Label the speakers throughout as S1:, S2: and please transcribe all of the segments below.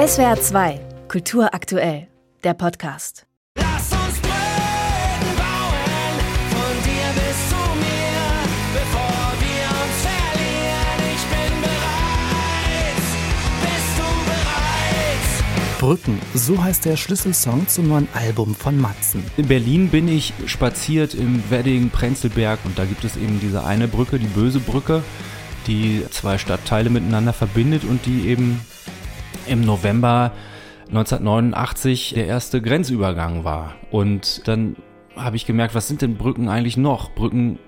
S1: SWR 2, Kultur aktuell, der Podcast.
S2: Lass uns Brücken bauen, von dir bis zu mir, bevor wir uns verlieren. Ich bin bereit, bist du bereit?
S3: Brücken, so heißt der Schlüsselsong zum neuen Album von Matzen.
S4: In Berlin bin ich spaziert im Wedding Prenzlberg und da gibt es eben diese eine Brücke, die böse Brücke, die zwei Stadtteile miteinander verbindet und die eben im November 1989 der erste Grenzübergang war. Und dann habe ich gemerkt, was sind denn Brücken eigentlich noch? Brücken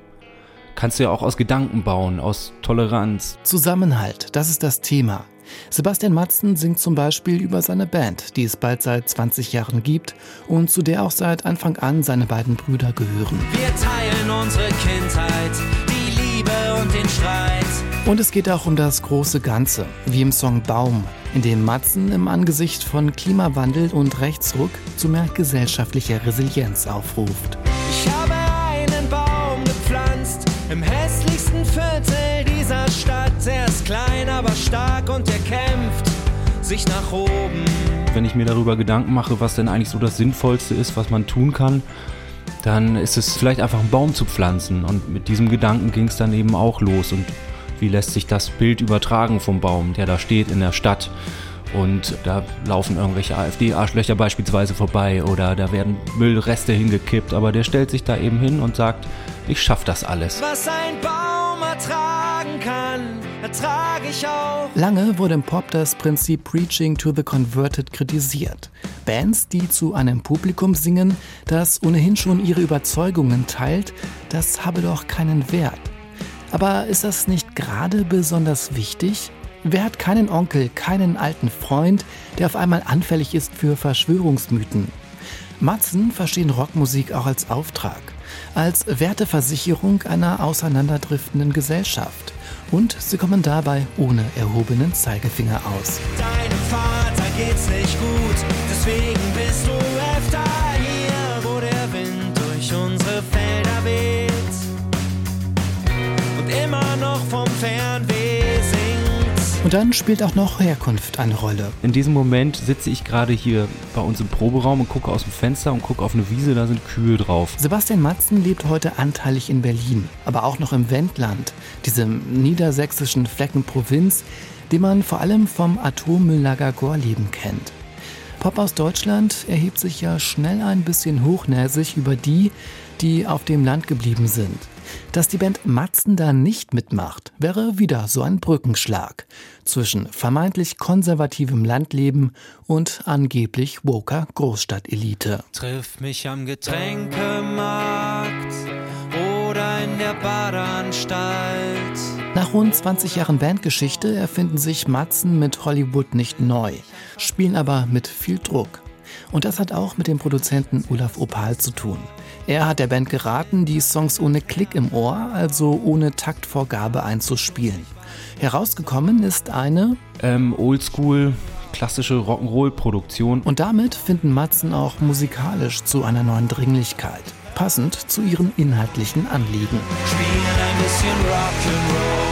S4: kannst du ja auch aus Gedanken bauen, aus Toleranz.
S3: Zusammenhalt, das ist das Thema. Sebastian Matzen singt zum Beispiel über seine Band, die es bald seit 20 Jahren gibt und zu der auch seit Anfang an seine beiden Brüder gehören.
S2: Wir teilen unsere Kindheit, die Liebe und den Streit.
S3: Und es geht auch um das große Ganze, wie im Song Baum, in dem Matzen im Angesicht von Klimawandel und Rechtsruck zu mehr gesellschaftlicher Resilienz aufruft.
S2: Ich habe einen Baum gepflanzt im hässlichsten Viertel dieser Stadt. Er ist klein, aber stark und er kämpft sich nach oben.
S4: Wenn ich mir darüber Gedanken mache, was denn eigentlich so das Sinnvollste ist, was man tun kann, dann ist es vielleicht einfach einen Baum zu pflanzen. Und mit diesem Gedanken ging es dann eben auch los. Und wie lässt sich das Bild übertragen vom Baum, der da steht in der Stadt? Und da laufen irgendwelche AfD-Arschlöcher beispielsweise vorbei oder da werden Müllreste hingekippt. Aber der stellt sich da eben hin und sagt, ich schaff das alles.
S2: Was ein Baum ertragen kann, ertrage ich auch.
S3: Lange wurde im Pop das Prinzip Preaching to the Converted kritisiert. Bands, die zu einem Publikum singen, das ohnehin schon ihre Überzeugungen teilt, das habe doch keinen Wert. Aber ist das nicht gerade besonders wichtig? Wer hat keinen Onkel, keinen alten Freund, der auf einmal anfällig ist für Verschwörungsmythen? Matzen verstehen Rockmusik auch als Auftrag, als Werteversicherung einer auseinanderdriftenden Gesellschaft. Und sie kommen dabei ohne erhobenen Zeigefinger aus.
S2: Deinem Vater geht's nicht gut, deswegen bist du öfter Und
S3: dann spielt auch noch Herkunft eine Rolle.
S4: In diesem Moment sitze ich gerade hier bei uns im Proberaum und gucke aus dem Fenster und gucke auf eine Wiese, da sind Kühe drauf.
S3: Sebastian Matzen lebt heute anteilig in Berlin, aber auch noch im Wendland, diesem niedersächsischen Flecken Provinz, den man vor allem vom Atommülllager Gorleben kennt. Pop aus Deutschland erhebt sich ja schnell ein bisschen hochnäsig über die, die auf dem Land geblieben sind. Dass die Band Matzen da nicht mitmacht, wäre wieder so ein Brückenschlag zwischen vermeintlich konservativem Landleben und angeblich woker Großstadtelite.
S2: Triff mich am Getränkemarkt oder in der Badeanstalt.
S3: Nach rund 20 Jahren Bandgeschichte erfinden sich Matzen mit Hollywood nicht neu, spielen aber mit viel Druck. Und das hat auch mit dem Produzenten Olaf Opal zu tun. Er hat der Band geraten, die Songs ohne Klick im Ohr, also ohne Taktvorgabe einzuspielen. Herausgekommen ist eine
S4: Ähm, Oldschool, klassische Rock'n'Roll-Produktion.
S3: und damit finden Matzen auch musikalisch zu einer neuen Dringlichkeit, passend zu ihren inhaltlichen Anliegen.
S2: Spielen ein bisschen Rock'n'Roll